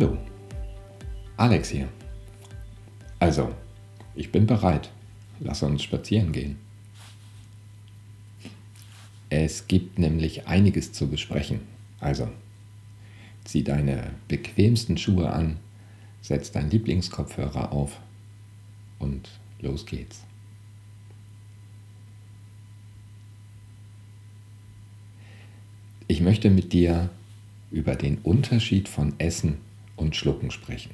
Hallo, Alex hier. Also, ich bin bereit. Lass uns spazieren gehen. Es gibt nämlich einiges zu besprechen. Also, zieh deine bequemsten Schuhe an, setz deinen Lieblingskopfhörer auf und los geht's. Ich möchte mit dir über den Unterschied von Essen und Schlucken sprechen.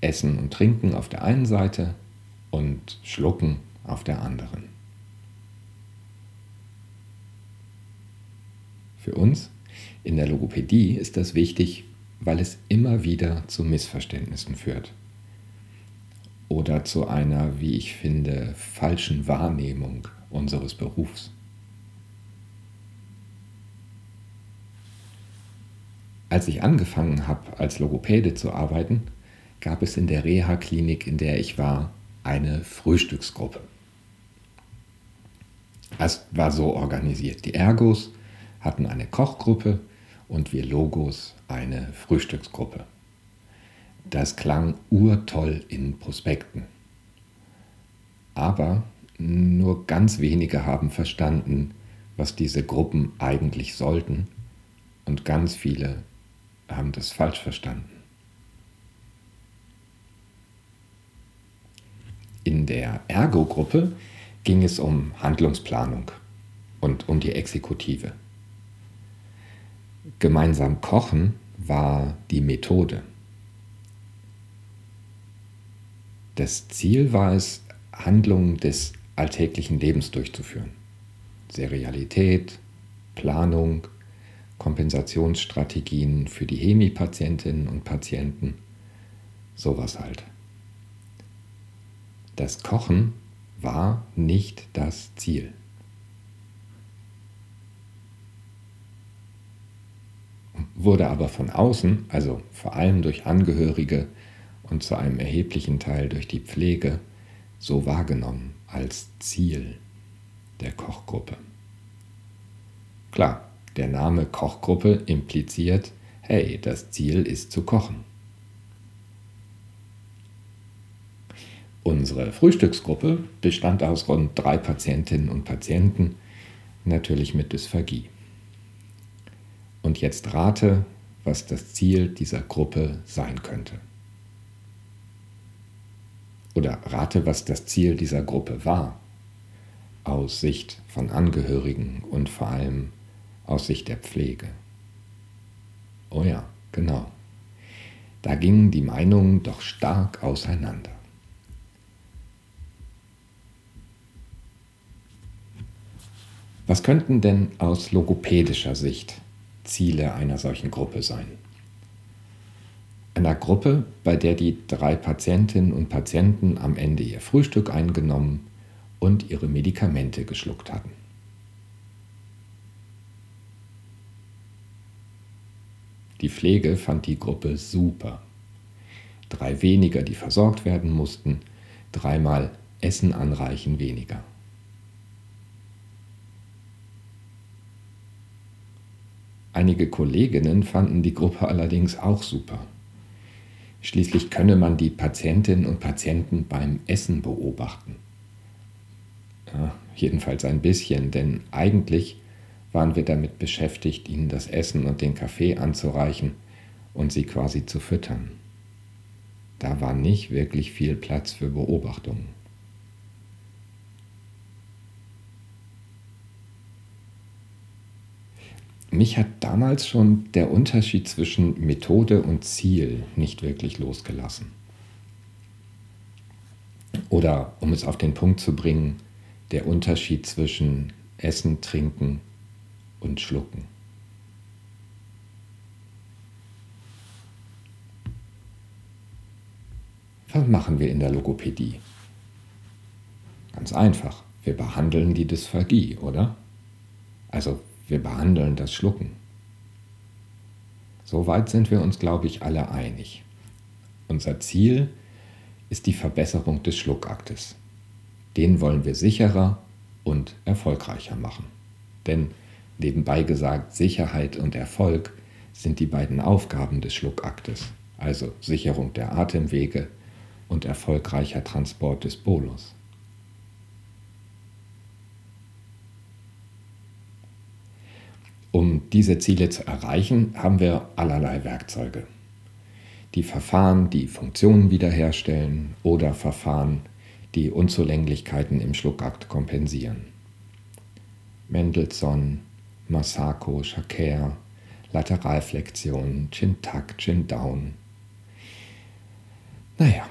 Essen und Trinken auf der einen Seite und Schlucken auf der anderen. Für uns in der Logopädie ist das wichtig, weil es immer wieder zu Missverständnissen führt oder zu einer, wie ich finde, falschen Wahrnehmung unseres Berufs. Als ich angefangen habe, als Logopäde zu arbeiten, gab es in der Reha-Klinik, in der ich war, eine Frühstücksgruppe. Es war so organisiert. Die Ergos hatten eine Kochgruppe und wir Logos eine Frühstücksgruppe. Das klang urtoll in Prospekten. Aber nur ganz wenige haben verstanden, was diese Gruppen eigentlich sollten und ganz viele haben das falsch verstanden. In der Ergo-Gruppe ging es um Handlungsplanung und um die Exekutive. Gemeinsam kochen war die Methode. Das Ziel war es, Handlungen des alltäglichen Lebens durchzuführen. Serialität, Planung, Kompensationsstrategien für die Hemi-Patientinnen und Patienten, sowas halt. Das Kochen war nicht das Ziel. Wurde aber von außen, also vor allem durch Angehörige und zu einem erheblichen Teil durch die Pflege, so wahrgenommen als Ziel der Kochgruppe. Klar, der Name Kochgruppe impliziert, hey, das Ziel ist zu kochen. Unsere Frühstücksgruppe bestand aus rund drei Patientinnen und Patienten, natürlich mit Dysphagie. Und jetzt rate, was das Ziel dieser Gruppe sein könnte. Oder rate, was das Ziel dieser Gruppe war, aus Sicht von Angehörigen und vor allem aus Sicht der Pflege. Oh ja, genau. Da gingen die Meinungen doch stark auseinander. Was könnten denn aus logopädischer Sicht Ziele einer solchen Gruppe sein? Einer Gruppe, bei der die drei Patientinnen und Patienten am Ende ihr Frühstück eingenommen und ihre Medikamente geschluckt hatten. Die Pflege fand die Gruppe super. Drei weniger, die versorgt werden mussten, dreimal Essen anreichen weniger. Einige Kolleginnen fanden die Gruppe allerdings auch super. Schließlich könne man die Patientinnen und Patienten beim Essen beobachten. Ja, jedenfalls ein bisschen, denn eigentlich waren wir damit beschäftigt, ihnen das Essen und den Kaffee anzureichen und sie quasi zu füttern. Da war nicht wirklich viel Platz für Beobachtungen. Mich hat damals schon der Unterschied zwischen Methode und Ziel nicht wirklich losgelassen. Oder um es auf den Punkt zu bringen, der Unterschied zwischen Essen, Trinken und schlucken. Was machen wir in der Logopädie? Ganz einfach, wir behandeln die Dysphagie, oder? Also wir behandeln das Schlucken. Soweit sind wir uns, glaube ich, alle einig. Unser Ziel ist die Verbesserung des Schluckaktes. Den wollen wir sicherer und erfolgreicher machen. Denn nebenbei gesagt, Sicherheit und Erfolg sind die beiden Aufgaben des Schluckaktes, also Sicherung der Atemwege und erfolgreicher Transport des Bolus. Um diese Ziele zu erreichen, haben wir allerlei Werkzeuge. Die Verfahren, die Funktionen wiederherstellen oder Verfahren, die Unzulänglichkeiten im Schluckakt kompensieren. Mendelssohn, Masako, Shaker, Lateralflexion, Chin-Tuck, Chin-Down. Naja.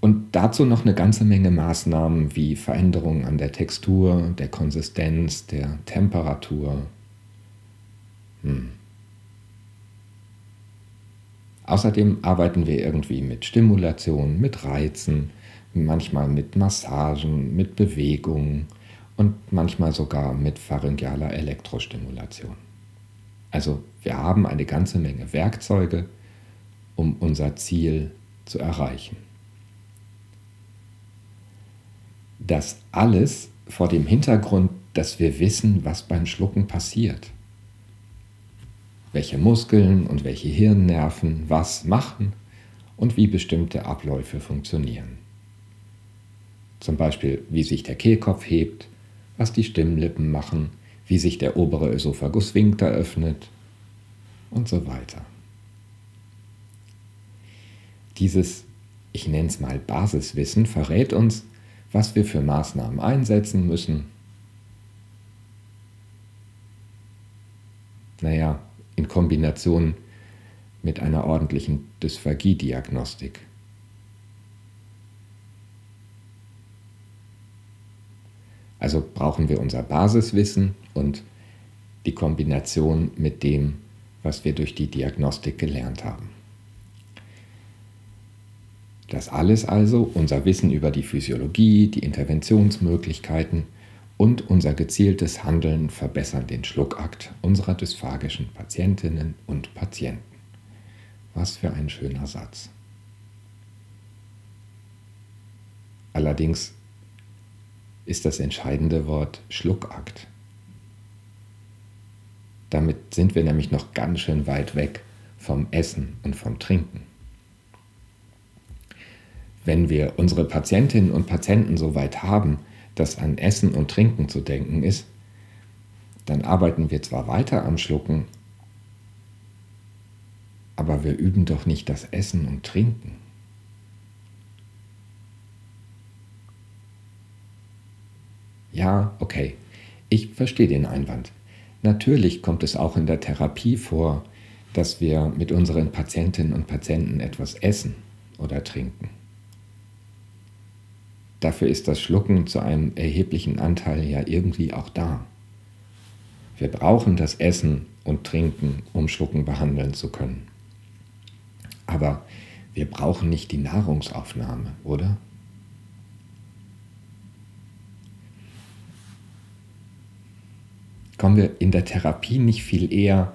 Und dazu noch eine ganze Menge Maßnahmen wie Veränderungen an der Textur, der Konsistenz, der Temperatur. Hm. Außerdem arbeiten wir irgendwie mit Stimulation, mit Reizen, manchmal mit Massagen, mit Bewegungen und manchmal sogar mit pharyngealer Elektrostimulation. Also wir haben eine ganze Menge Werkzeuge, um unser Ziel zu erreichen. Das alles vor dem Hintergrund, dass wir wissen, was beim Schlucken passiert. Welche Muskeln und welche Hirnnerven was machen und wie bestimmte Abläufe funktionieren. Zum Beispiel, wie sich der Kehlkopf hebt, was die Stimmlippen machen, wie sich der obere Ösophagussphinkter öffnet und so weiter. Dieses, ich nenne es mal Basiswissen, verrät uns, was wir für Maßnahmen einsetzen müssen. Naja, in Kombination mit einer ordentlichen Dysphagie-Diagnostik. Also brauchen wir unser Basiswissen und die Kombination mit dem, was wir durch die Diagnostik gelernt haben. Das alles also, unser Wissen über die Physiologie, die Interventionsmöglichkeiten und unser gezieltes Handeln verbessern den Schluckakt unserer dysphagischen Patientinnen und Patienten. Was für ein schöner Satz. Allerdings ist das entscheidende Wort Schluckakt. Damit sind wir nämlich noch ganz schön weit weg vom Essen und vom Trinken. Wenn wir unsere Patientinnen und Patienten so weit haben, dass an Essen und Trinken zu denken ist, dann arbeiten wir zwar weiter am Schlucken, aber wir üben doch nicht das Essen und Trinken. Ja, okay, ich verstehe den Einwand. Natürlich kommt es auch in der Therapie vor, dass wir mit unseren Patientinnen und Patienten etwas essen oder trinken. Dafür ist das Schlucken zu einem erheblichen Anteil ja irgendwie auch da. Wir brauchen das Essen und Trinken, um Schlucken behandeln zu können. Aber wir brauchen nicht die Nahrungsaufnahme, oder? Kommen wir in der Therapie nicht viel eher,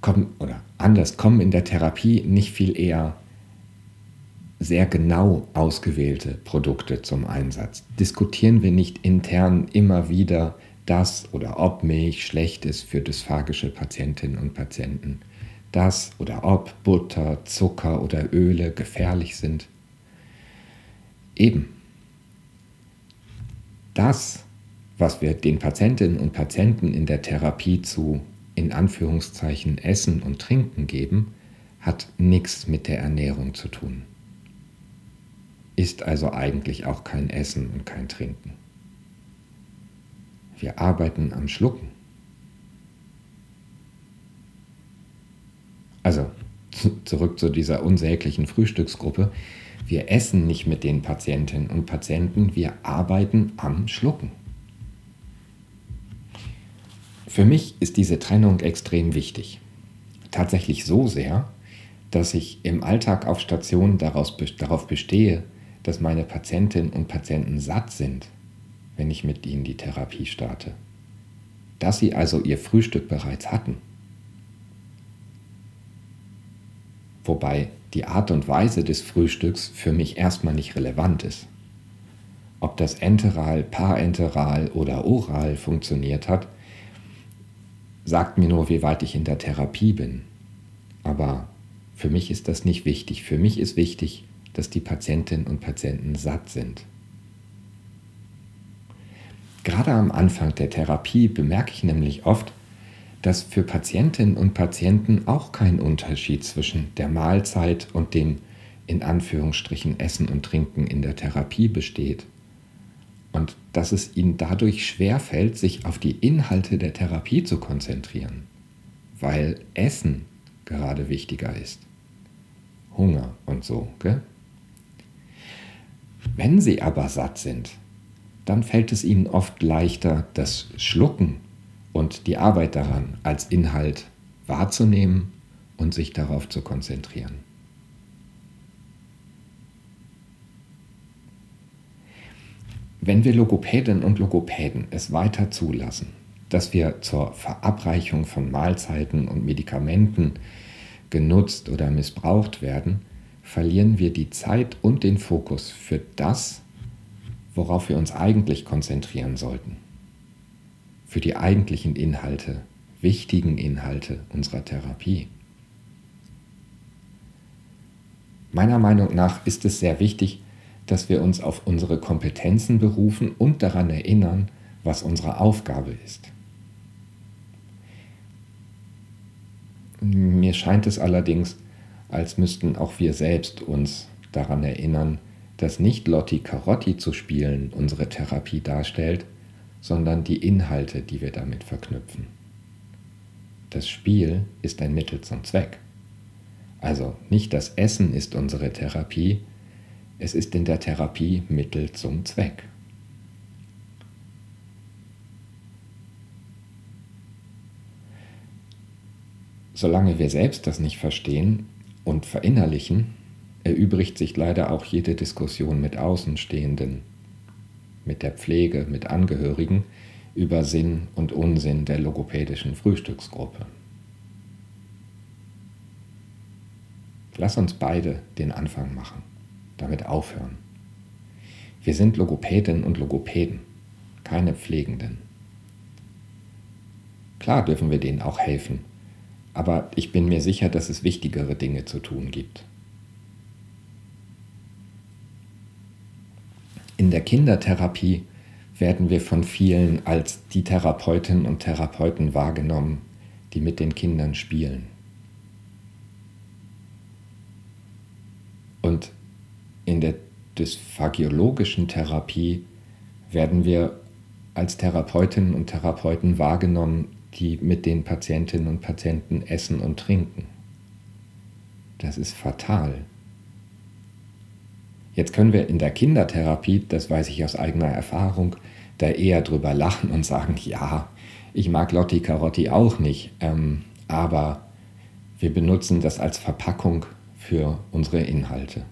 kommen, oder anders, kommen in der Therapie nicht viel eher sehr genau ausgewählte Produkte zum Einsatz. Diskutieren wir nicht intern immer wieder, dass oder ob Milch schlecht ist für dysphagische Patientinnen und Patienten, dass oder ob Butter, Zucker oder Öle gefährlich sind. Eben. Das was wir den Patientinnen und Patienten in der Therapie zu in Anführungszeichen Essen und Trinken geben, hat nichts mit der Ernährung zu tun. Ist also eigentlich auch kein Essen und kein Trinken. Wir arbeiten am Schlucken. Also zurück zu dieser unsäglichen Frühstücksgruppe. Wir essen nicht mit den Patientinnen und Patienten, wir arbeiten am Schlucken. Für mich ist diese Trennung extrem wichtig. Tatsächlich so sehr, dass ich im Alltag auf Station daraus, darauf bestehe, dass meine Patientinnen und Patienten satt sind, wenn ich mit ihnen die Therapie starte. Dass sie also ihr Frühstück bereits hatten. Wobei die Art und Weise des Frühstücks für mich erstmal nicht relevant ist. Ob das enteral, parenteral oder oral funktioniert hat, sagt mir nur, wie weit ich in der Therapie bin. Aber für mich ist das nicht wichtig. Für mich ist wichtig, dass die Patientinnen und Patienten satt sind. Gerade am Anfang der Therapie bemerke ich nämlich oft, dass für Patientinnen und Patienten auch kein Unterschied zwischen der Mahlzeit und dem in Anführungsstrichen Essen und Trinken in der Therapie besteht. Und dass es ihnen dadurch schwerfällt, sich auf die Inhalte der Therapie zu konzentrieren, weil Essen gerade wichtiger ist. Hunger und so. Gell? Wenn sie aber satt sind, dann fällt es ihnen oft leichter, das Schlucken und die Arbeit daran als Inhalt wahrzunehmen und sich darauf zu konzentrieren. Wenn wir Logopädinnen und Logopäden es weiter zulassen, dass wir zur Verabreichung von Mahlzeiten und Medikamenten genutzt oder missbraucht werden, verlieren wir die Zeit und den Fokus für das, worauf wir uns eigentlich konzentrieren sollten. Für die eigentlichen Inhalte, wichtigen Inhalte unserer Therapie. Meiner Meinung nach ist es sehr wichtig, dass wir uns auf unsere Kompetenzen berufen und daran erinnern, was unsere Aufgabe ist. Mir scheint es allerdings, als müssten auch wir selbst uns daran erinnern, dass nicht Lotti Carotti zu spielen unsere Therapie darstellt, sondern die Inhalte, die wir damit verknüpfen. Das Spiel ist ein Mittel zum Zweck. Also nicht das Essen ist unsere Therapie, es ist in der Therapie Mittel zum Zweck. Solange wir selbst das nicht verstehen, und verinnerlichen, erübrigt sich leider auch jede Diskussion mit Außenstehenden, mit der Pflege, mit Angehörigen über Sinn und Unsinn der logopädischen Frühstücksgruppe. Lass uns beide den Anfang machen, damit aufhören. Wir sind Logopädinnen und Logopäden, keine Pflegenden. Klar dürfen wir denen auch helfen, aber ich bin mir sicher, dass es wichtigere Dinge zu tun gibt. In der Kindertherapie werden wir von vielen als die Therapeutinnen und Therapeuten wahrgenommen, die mit den Kindern spielen. Und in der dysphagiologischen Therapie werden wir als Therapeutinnen und Therapeuten wahrgenommen, die mit den Patientinnen und Patienten essen und trinken. Das ist fatal. Jetzt können wir in der Kindertherapie, das weiß ich aus eigener Erfahrung, da eher drüber lachen und sagen, ja, ich mag Lotti Carotti auch nicht, ähm, aber wir benutzen das als Verpackung für unsere Inhalte.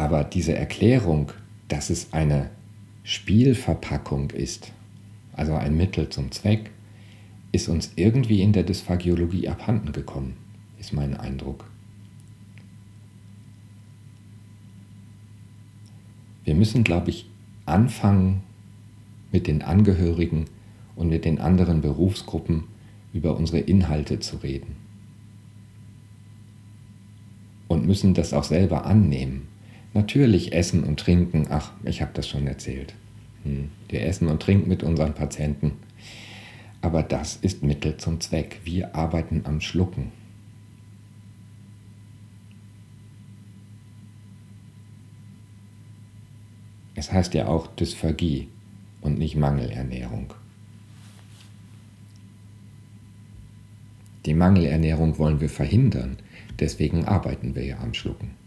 Aber diese Erklärung, dass es eine Spielverpackung ist, also ein Mittel zum Zweck, ist uns irgendwie in der Dysphagiologie abhanden gekommen, ist mein Eindruck. Wir müssen, glaube ich, anfangen, mit den Angehörigen und mit den anderen Berufsgruppen über unsere Inhalte zu reden. Und müssen das auch selber annehmen. Natürlich essen und trinken, ach, ich habe das schon erzählt. Hm, wir essen und trinken mit unseren Patienten. Aber das ist Mittel zum Zweck. Wir arbeiten am Schlucken. Es heißt ja auch Dysphagie und nicht Mangelernährung. Die Mangelernährung wollen wir verhindern, deswegen arbeiten wir ja am Schlucken.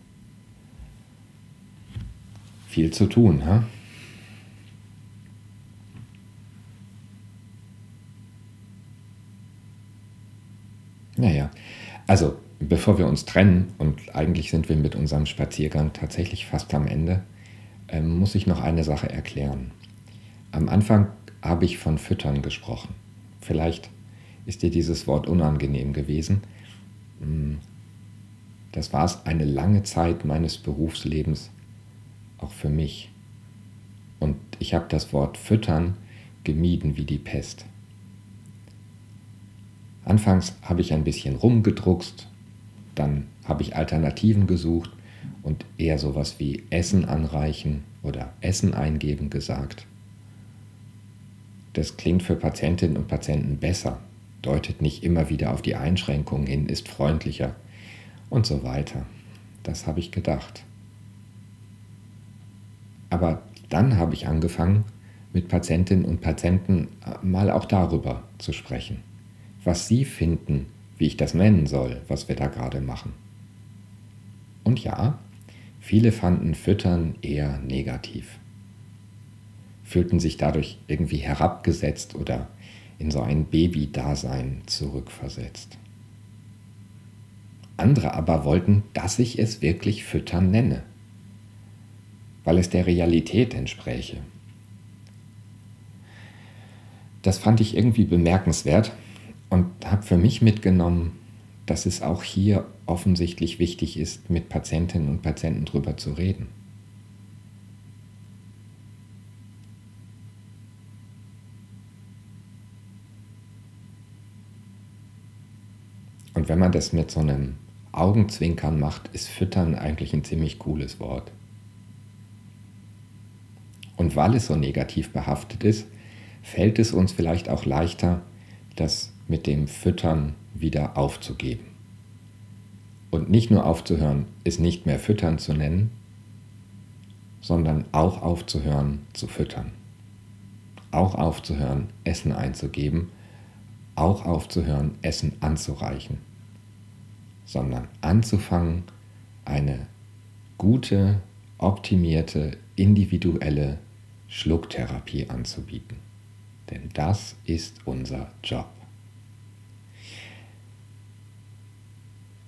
Viel zu tun, ha? Naja, also bevor wir uns trennen, und eigentlich sind wir mit unserem Spaziergang tatsächlich fast am Ende, ähm, muss ich noch eine Sache erklären. Am Anfang habe ich von Füttern gesprochen. Vielleicht ist dir dieses Wort unangenehm gewesen. Hm, das war es eine lange Zeit meines Berufslebens, auch für mich. Und ich habe das Wort Füttern gemieden wie die Pest. Anfangs habe ich ein bisschen rumgedruckst, dann habe ich Alternativen gesucht und eher sowas wie Essen anreichen oder Essen eingeben gesagt. Das klingt für Patientinnen und Patienten besser, deutet nicht immer wieder auf die Einschränkungen hin, ist freundlicher und so weiter. Das habe ich gedacht. Aber dann habe ich angefangen, mit Patientinnen und Patienten mal auch darüber zu sprechen, was sie finden, wie ich das nennen soll, was wir da gerade machen. Und ja, viele fanden Füttern eher negativ, fühlten sich dadurch irgendwie herabgesetzt oder in so ein Baby-Dasein zurückversetzt. Andere aber wollten, dass ich es wirklich Füttern nenne, weil es der Realität entspräche. Das fand ich irgendwie bemerkenswert und habe für mich mitgenommen, dass es auch hier offensichtlich wichtig ist, mit Patientinnen und Patienten drüber zu reden. Und wenn man das mit so einem Augenzwinkern macht, ist Füttern eigentlich ein ziemlich cooles Wort. Weil es so negativ behaftet ist, fällt es uns vielleicht auch leichter, das mit dem Füttern wieder aufzugeben. Und nicht nur aufzuhören, es nicht mehr Füttern zu nennen, sondern auch aufzuhören zu füttern. Auch aufzuhören, Essen einzugeben auch aufzuhören, Essen anzureichen, sondern anzufangen, eine gute, optimierte, individuelle Schlucktherapie anzubieten. Denn das ist unser Job.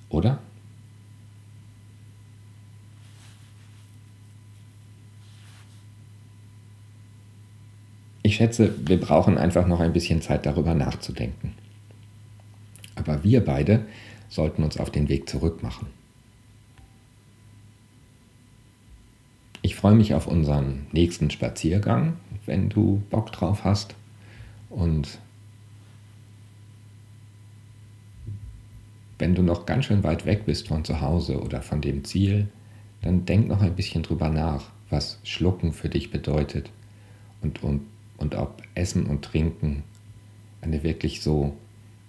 Oder? Ich schätze, wir brauchen einfach noch ein bisschen Zeit darüber nachzudenken. Aber wir beide sollten uns auf den Weg zurück machen. Ich freue mich auf unseren nächsten Spaziergang, wenn du Bock drauf hast. Und wenn du noch ganz schön weit weg bist von zu Hause oder von dem Ziel, dann denk noch ein bisschen drüber nach, was Schlucken für dich bedeutet und, und und ob Essen und Trinken eine wirklich so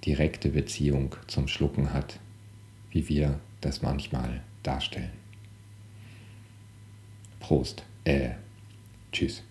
direkte Beziehung zum Schlucken hat, wie wir das manchmal darstellen. Prost. Äh, tschüss.